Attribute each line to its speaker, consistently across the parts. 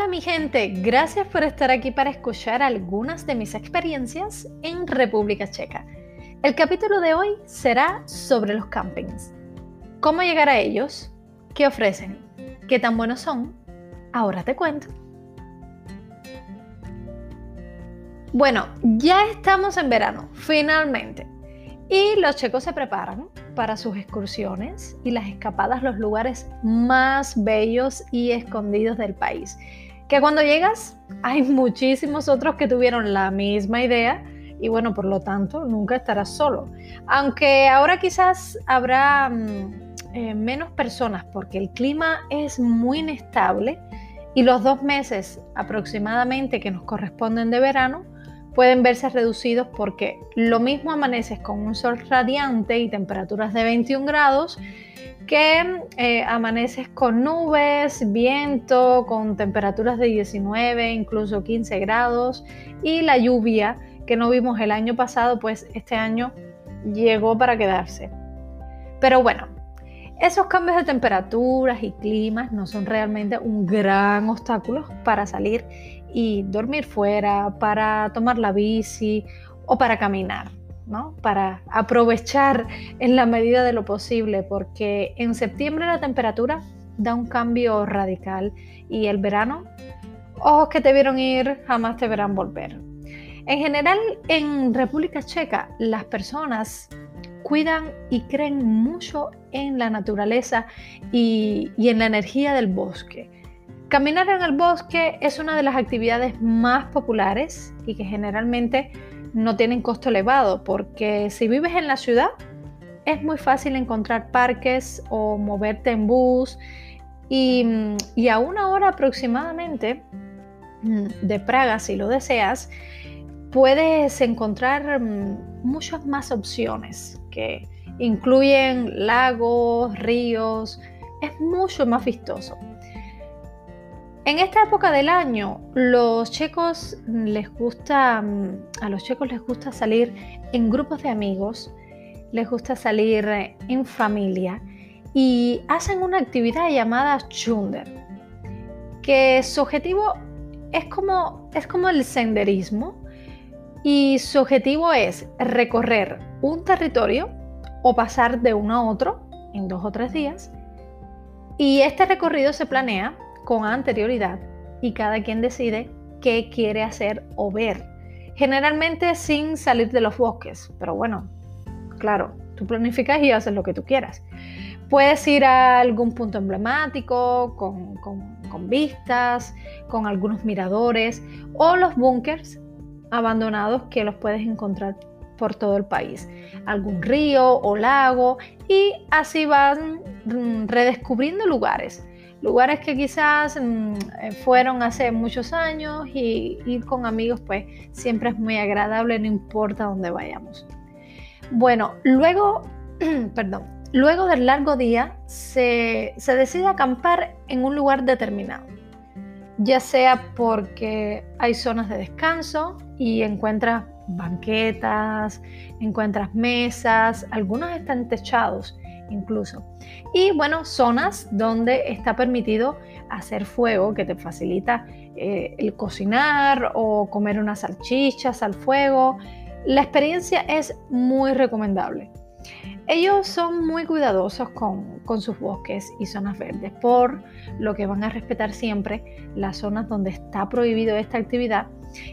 Speaker 1: Hola mi gente, gracias por estar aquí para escuchar algunas de mis experiencias en República Checa. El capítulo de hoy será sobre los campings. ¿Cómo llegar a ellos? ¿Qué ofrecen? ¿Qué tan buenos son? Ahora te cuento. Bueno, ya estamos en verano, finalmente. Y los checos se preparan para sus excursiones y las escapadas los lugares más bellos y escondidos del país. Que cuando llegas hay muchísimos otros que tuvieron la misma idea y bueno, por lo tanto nunca estarás solo. Aunque ahora quizás habrá mm, eh, menos personas porque el clima es muy inestable y los dos meses aproximadamente que nos corresponden de verano pueden verse reducidos porque lo mismo amaneces con un sol radiante y temperaturas de 21 grados que eh, amaneces con nubes, viento, con temperaturas de 19, incluso 15 grados y la lluvia que no vimos el año pasado, pues este año llegó para quedarse. Pero bueno, esos cambios de temperaturas y climas no son realmente un gran obstáculo para salir y dormir fuera, para tomar la bici o para caminar, ¿no? Para aprovechar en la medida de lo posible, porque en septiembre la temperatura da un cambio radical y el verano, ojos que te vieron ir, jamás te verán volver. En general, en República Checa, las personas cuidan y creen mucho en la naturaleza y, y en la energía del bosque. Caminar en el bosque es una de las actividades más populares y que generalmente no tienen costo elevado, porque si vives en la ciudad es muy fácil encontrar parques o moverte en bus y, a una hora aproximadamente mm, de Praga, si lo deseas, puedes encontrar mm, muchas más opciones que incluyen lagos, ríos, es mucho más vistoso. En esta época del año, los checos les gusta, mm, a los checos les gusta salir en grupos de amigos, les gusta salir en familia y hacen una actividad llamada chunder, que su objetivo es como, es como el senderismo y su objetivo es recorrer un territorio o pasar de uno a otro en dos o tres días. Y este recorrido se planea con anterioridad y cada quien decide qué quiere hacer o ver. Generalmente sin salir de los bosques, pero bueno, claro, tú planificas y haces lo que tú quieras. Puedes ir a algún punto emblemático, con, con vistas, con algunos miradores o los búnkers abandonados que los puedes encontrar por todo el país. Algún río o lago y así van mm, redescubriendo lugares lugares que quizás mm, eh, fueron hace muchos años y ir con amigos pues siempre es muy agradable, no importa dónde vayamos. Bueno, luego, perdón, luego del largo día se, se decide acampar en un lugar determinado, ya sea porque hay zonas de descanso y encuentras banquetas, encuentras mesas, algunos están techados incluso. Y bueno, zonas donde está permitido hacer fuego, que te facilita eh, el cocinar o comer unas salchichas al fuego. La experiencia es muy recomendable. Ellos son muy cuidadosos con, con, sus bosques y zonas verdes, por lo que van a respetar siempre las zonas donde está prohibido esta actividad.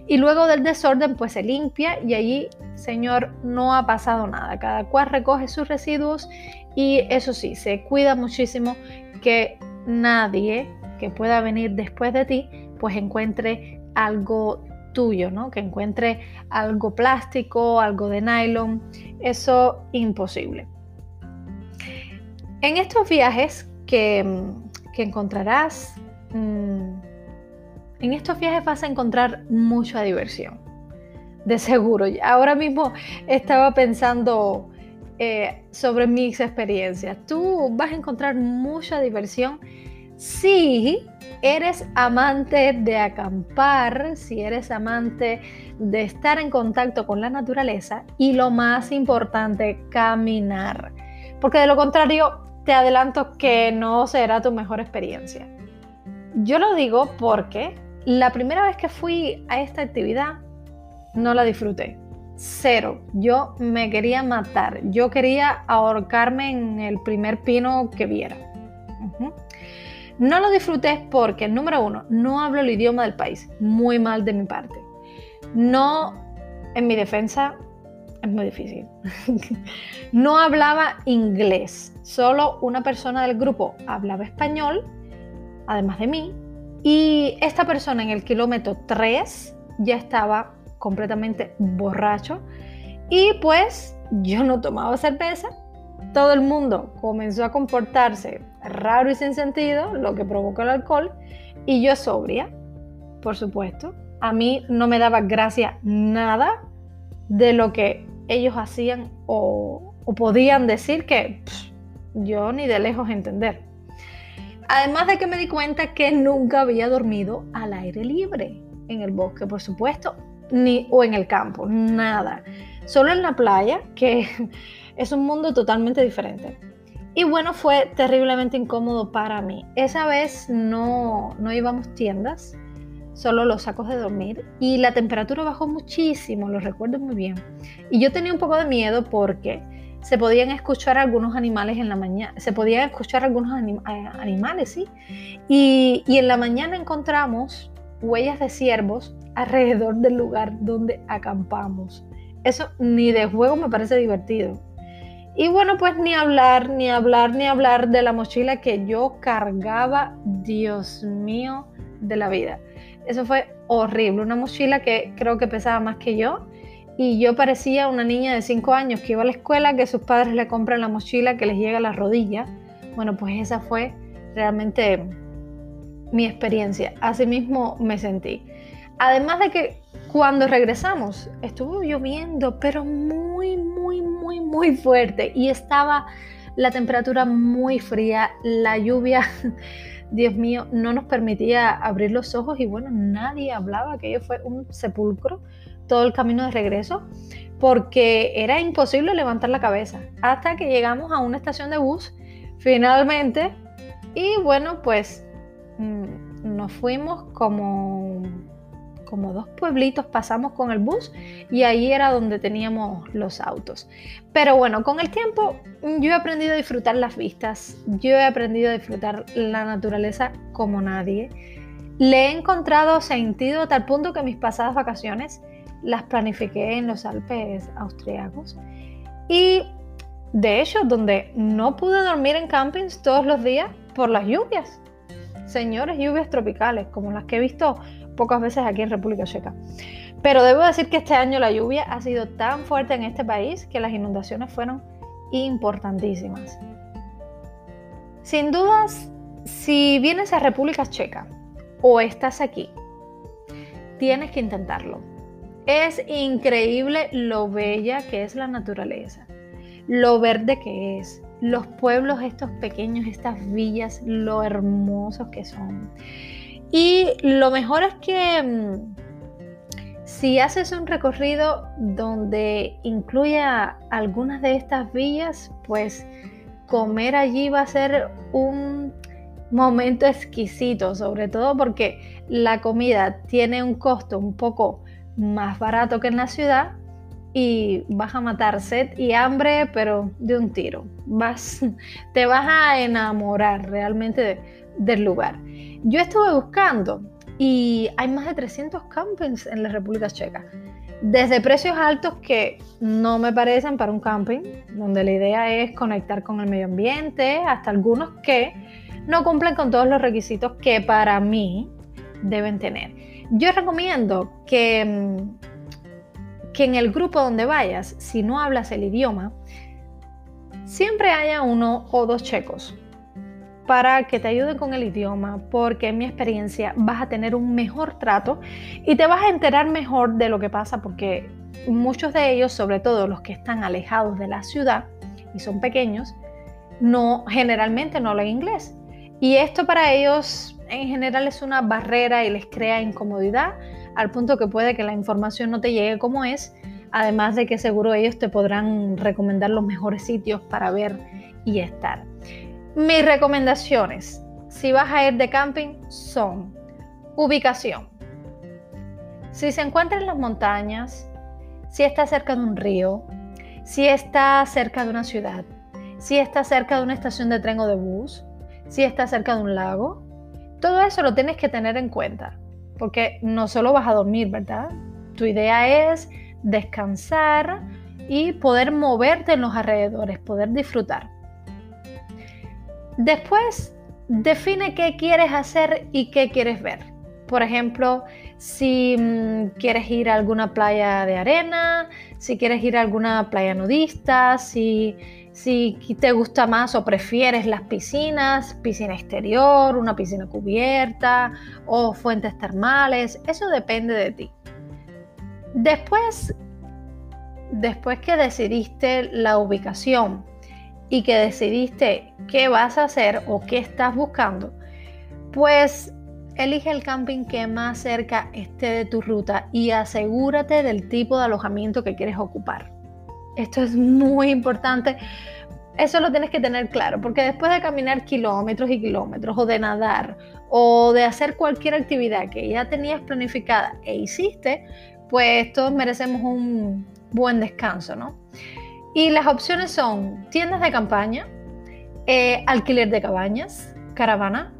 Speaker 1: Y luego del desorden, pues se limpia y allí, señor, no ha pasado nada. Cada cual recoge sus residuos y eso sí, se cuida muchísimo que nadie que pueda venir después de ti, pues encuentre algo tuyo, ¿no? Que encuentre algo plástico, algo de nylon, eso imposible. En estos viajes que, encontrarás, mm, en estos viajes vas a encontrar mucha diversión, de seguro. Ahora mismo estaba pensando eh, sobre mis experiencias. Tú vas a encontrar mucha diversión si eres amante de acampar, si eres amante de estar en contacto con la naturaleza y lo más importante, caminar. Porque de lo contrario, te adelanto que no será tu mejor experiencia. Yo lo digo porque la primera vez que fui a esta actividad no la disfruté. Cero. Yo me quería matar. Yo quería ahorcarme en el primer pino que viera. No lo disfruté porque, número uno, no hablo el idioma del país. Muy mal de mi parte. No, en mi defensa, es muy difícil. no hablaba inglés. Solo una persona del grupo hablaba español, además de mí. Y esta persona en el kilómetro 3 ya estaba completamente borracho. Y pues yo no tomaba cerveza. Todo el mundo comenzó a comportarse raro y sin sentido, lo que provocó el alcohol. Y yo sobria, por supuesto. A mí no me daba gracia nada de lo que ellos hacían o, podían decir que yo ni de lejos entender. Además de que me di cuenta que nunca había dormido al aire libre, en el bosque, por supuesto, ni, o en el campo, nada. Solo en la playa, que es un mundo totalmente diferente. Y bueno, fue terriblemente incómodo para mí. Esa vez no, no íbamos tiendas, solo los sacos de dormir y la temperatura bajó muchísimo, lo recuerdo muy bien. Y yo tenía un poco de miedo porque se podían escuchar algunos animales en la mañana, se podían escuchar algunos eh, animales, sí. Y, y en la mañana encontramos huellas de ciervos alrededor del lugar donde acampamos. Eso ni de juego me parece divertido. Y bueno, pues ni hablar, ni hablar, ni hablar de la mochila que yo cargaba, Dios mío, de la vida. Eso fue horrible, una mochila que creo que pesaba más que yo. Y yo parecía una niña de 5 años que iba a la escuela, que sus padres le compran la mochila que les llega a la rodilla. Bueno, pues esa fue realmente mi experiencia. Así mismo me sentí. Además de que cuando regresamos estuvo lloviendo, pero muy, muy, muy, muy fuerte. Y estaba la temperatura muy fría, la lluvia Dios mío, no nos permitía abrir los ojos y bueno, nadie hablaba, aquello fue un sepulcro todo el camino de regreso porque era imposible levantar la cabeza hasta que llegamos a una estación de bus finalmente y bueno, pues nos fuimos como como dos pueblitos pasamos con el bus y ahí era donde teníamos los autos. Pero bueno, con el tiempo yo he aprendido a disfrutar las vistas, yo he aprendido a disfrutar la naturaleza como nadie. Le he encontrado sentido a tal punto que mis pasadas vacaciones las planifiqué en los Alpes austriacos. Y de hecho, donde no pude dormir en campings todos los días por las lluvias. Señores, lluvias tropicales, como las que he visto pocas veces aquí en República Checa. Pero debo decir que este año la lluvia ha sido tan fuerte en este país que las inundaciones fueron importantísimas. Sin dudas, si vienes a República Checa o estás aquí, tienes que intentarlo. Es increíble lo bella que es la naturaleza, lo verde que es, los pueblos estos pequeños, estas villas, lo hermosos que son. Y lo mejor es que mm, si haces un recorrido donde incluya algunas de estas villas, pues comer allí va a ser un momento exquisito, sobre todo porque la comida tiene un costo un poco más barato que en la ciudad y vas a matar sed y hambre, pero de un tiro. Vas, te vas a enamorar realmente del lugar. Yo estuve buscando y hay más de 300 campings en la República Checa. Desde precios altos que no me parecen para un camping, donde la idea es conectar con el medio ambiente, hasta algunos que no cumplen con todos los requisitos que para mí deben tener. Yo recomiendo que, mm, que en el grupo donde vayas, si no hablas el idioma, siempre haya uno o dos checos para que te ayuden con el idioma, porque en mi experiencia vas a tener un mejor trato y te vas a enterar mejor de lo que pasa, porque muchos de ellos, sobre todo los que están alejados de la ciudad y son pequeños, no generalmente no hablan inglés. Y esto para ellos en general es una barrera y les crea incomodidad al punto que puede que la información no te llegue como es, además de que seguro ellos te podrán recomendar los mejores sitios para ver y estar. Mis recomendaciones. si vas a ir de camping son ubicación. Si se encuentra en las montañas, si está cerca de un río, si está cerca de una ciudad, si está cerca de una estación de tren o de bus, si está cerca de un lago, todo eso lo tienes que tener en cuenta, porque no solo vas a dormir, ¿verdad? Tu idea es descansar y poder moverte en los alrededores, poder disfrutar. Después, define qué quieres hacer y qué quieres ver. Por ejemplo, si mm, quieres ir a alguna playa de arena, si quieres ir a alguna playa nudista, si, si te gusta más o prefieres las piscinas, piscina exterior, una piscina cubierta o fuentes termales, eso depende de ti. Después, después que decidiste la ubicación y que decidiste qué vas a hacer o qué estás buscando, pues elige el camping que más cerca esté de tu ruta y asegúrate del tipo de alojamiento que quieres ocupar. Esto es muy importante. Eso lo tienes que tener claro, porque después de caminar kilómetros y kilómetros, o de nadar, o de hacer cualquier actividad que ya tenías planificada e hiciste, pues todos merecemos un buen descanso, ¿no? Y las opciones son tiendas de campaña, eh, alquiler de cabañas, caravana,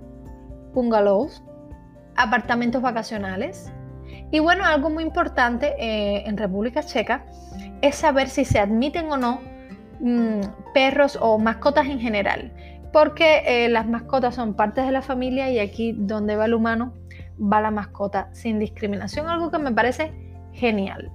Speaker 1: bungalows, apartamentos vacacionales. Y bueno, algo muy importante eh, en República Checa es saber si se admiten o no mm, perros o mascotas en general, porque eh, las mascotas son partes de la familia y aquí donde va el humano va la mascota sin discriminación, algo que me parece genial.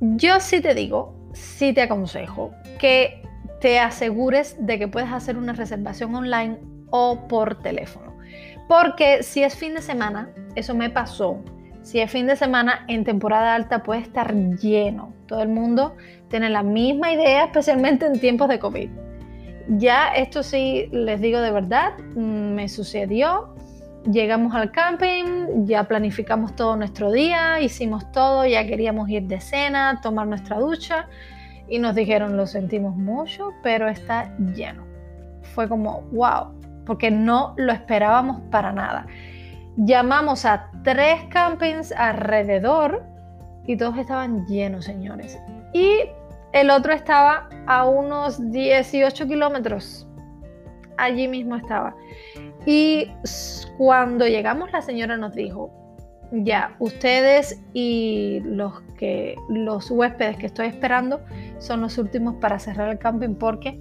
Speaker 1: Yo sí te digo, sí te aconsejo que te asegures de que puedes hacer una reservación online o por teléfono. Porque si es fin de semana, eso me pasó. Si es fin de semana en temporada alta puede estar lleno. Todo el mundo tiene la misma idea, especialmente en tiempos de COVID. Ya esto sí les digo de verdad, me sucedió Llegamos al camping, ya planificamos todo nuestro día, hicimos todo, ya queríamos ir de cena, tomar nuestra ducha y nos dijeron lo sentimos mucho, pero está lleno. Fue como, wow, porque no lo esperábamos para nada. Llamamos a tres campings alrededor y todos estaban llenos, señores. Y el otro estaba a unos 18 kilómetros. Allí mismo estaba. Y cuando llegamos la señora nos dijo, ya, ustedes y los, que, los huéspedes que estoy esperando son los últimos para cerrar el camping porque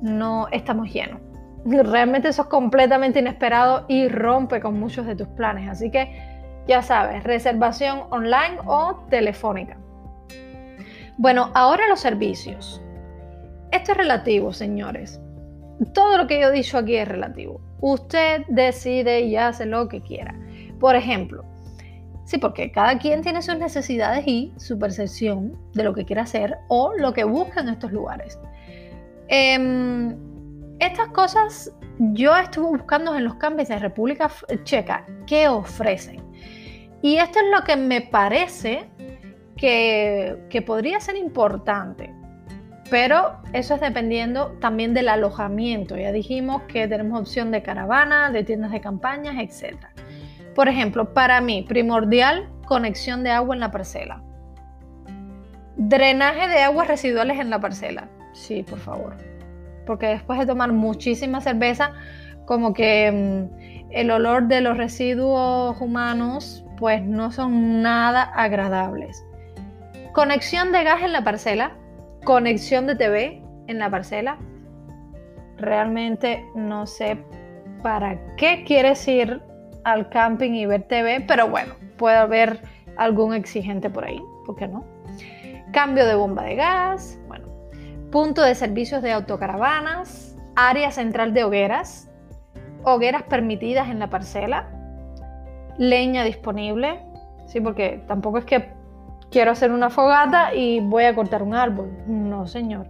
Speaker 1: no estamos llenos. Realmente eso es completamente inesperado y rompe con muchos de tus planes. Así que ya sabes, reservación online o telefónica. Bueno, ahora los servicios. Esto es relativo, señores. Todo lo que yo he dicho aquí es relativo. Usted decide y hace lo que quiera. Por ejemplo, sí, porque cada quien tiene sus necesidades y su percepción de lo que quiere hacer o lo que busca en estos lugares. Em, estas cosas yo estuve buscando en los campings de República Checa qué ofrecen. Y esto es lo que me parece que, que podría ser importante. Pero eso es dependiendo también del alojamiento. Ya dijimos que tenemos opción de caravana, de tiendas de campañas, etc. Por ejemplo, para mí, primordial, conexión de agua en la parcela. Drenaje de aguas residuales en la parcela. Sí, por favor. Porque después de tomar muchísima cerveza, como que mm, el olor de los residuos humanos, pues no son nada agradables. Conexión de gas en la parcela conexión de TV en la parcela. Realmente no sé para qué quieres ir al camping y ver TV, pero bueno, puede haber algún exigente por ahí, ¿por qué no? Cambio de bomba de gas, bueno, punto de servicios de autocaravanas, área central de hogueras, hogueras permitidas en la parcela, leña disponible, sí, porque tampoco es que quiero hacer una fogata y voy a cortar un árbol. No, señor.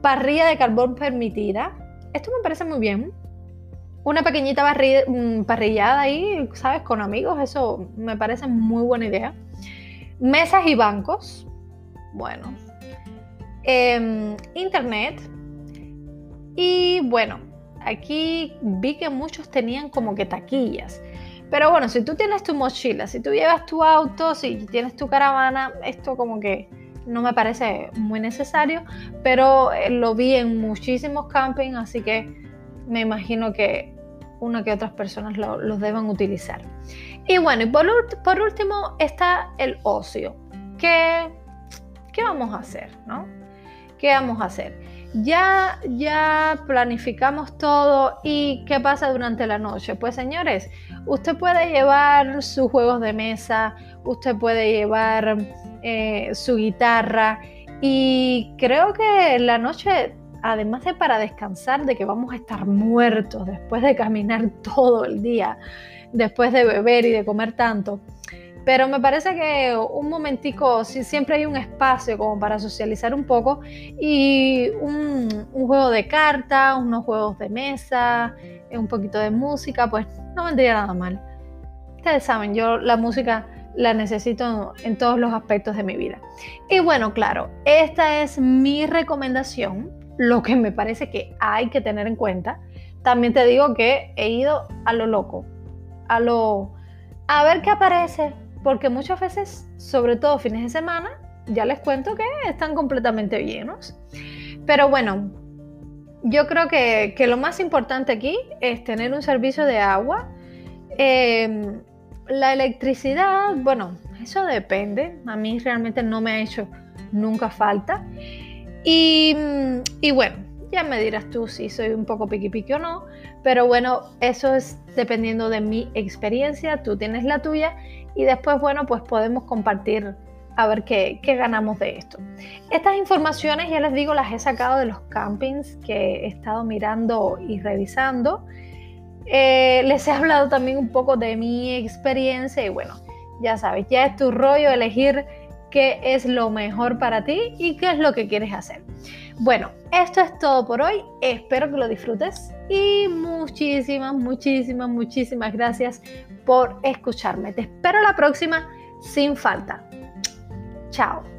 Speaker 1: Parrilla de carbón permitida. Esto me parece muy bien. Una pequeñita mm, parrillada ahí, ¿sabes? Con amigos, eso me parece muy buena idea. Mesas y bancos. Bueno. Em, internet. Y bueno, aquí vi que muchos tenían como que taquillas. Pero bueno, si tú tienes tu mochila, si tú llevas tu auto, si tienes tu caravana, esto como que no me parece muy necesario, pero eh, lo vi en muchísimos campings, así que me imagino que una que otras personas lo, los deban utilizar. Y bueno, y por, por último está el ocio. ¿Qué, ¿Qué vamos a hacer? ¿no? ¿Qué vamos a hacer? Ya, ya planificamos todo y ¿qué pasa durante la noche? Pues señores, usted puede llevar sus juegos de mesa, usted puede llevar eh, su guitarra y creo que la noche, además de para descansar, de que vamos a estar muertos después de caminar todo el día, después de beber y de comer tanto, pero me parece que un momentico, siempre hay un espacio como para socializar un poco y un, juego de cartas, unos juegos de mesa, un poquito de música, pues no vendría nada mal. Ustedes saben, yo la música la necesito en todos los aspectos de mi vida. Y bueno, claro, esta es mi recomendación, lo que me parece que hay que tener en cuenta. También te digo que he ido a lo loco, a lo... a ver qué aparece, porque muchas veces, sobre todo fines de semana, ya les cuento que están completamente llenos. Pero bueno, yo creo que, lo más importante aquí es tener un servicio de agua. Em, la electricidad, bueno, eso depende. A mí realmente no me ha hecho nunca falta. Y, y bueno, ya me dirás tú si soy un poco piqui piqui o no, pero bueno, eso es dependiendo de mi experiencia, tú tienes la tuya y después, bueno, pues podemos compartir a ver qué, ganamos de esto. Estas informaciones, ya les digo, las he sacado de los campings que he estado mirando y revisando. Eh, les he hablado también un poco de mi experiencia y bueno, ya sabes, ya es tu rollo elegir qué es lo mejor para ti y qué es lo que quieres hacer. Bueno, esto es todo por hoy. Espero que lo disfrutes y muchísimas, muchísimas, muchísimas gracias por escucharme. Te espero la próxima sin falta. Chao.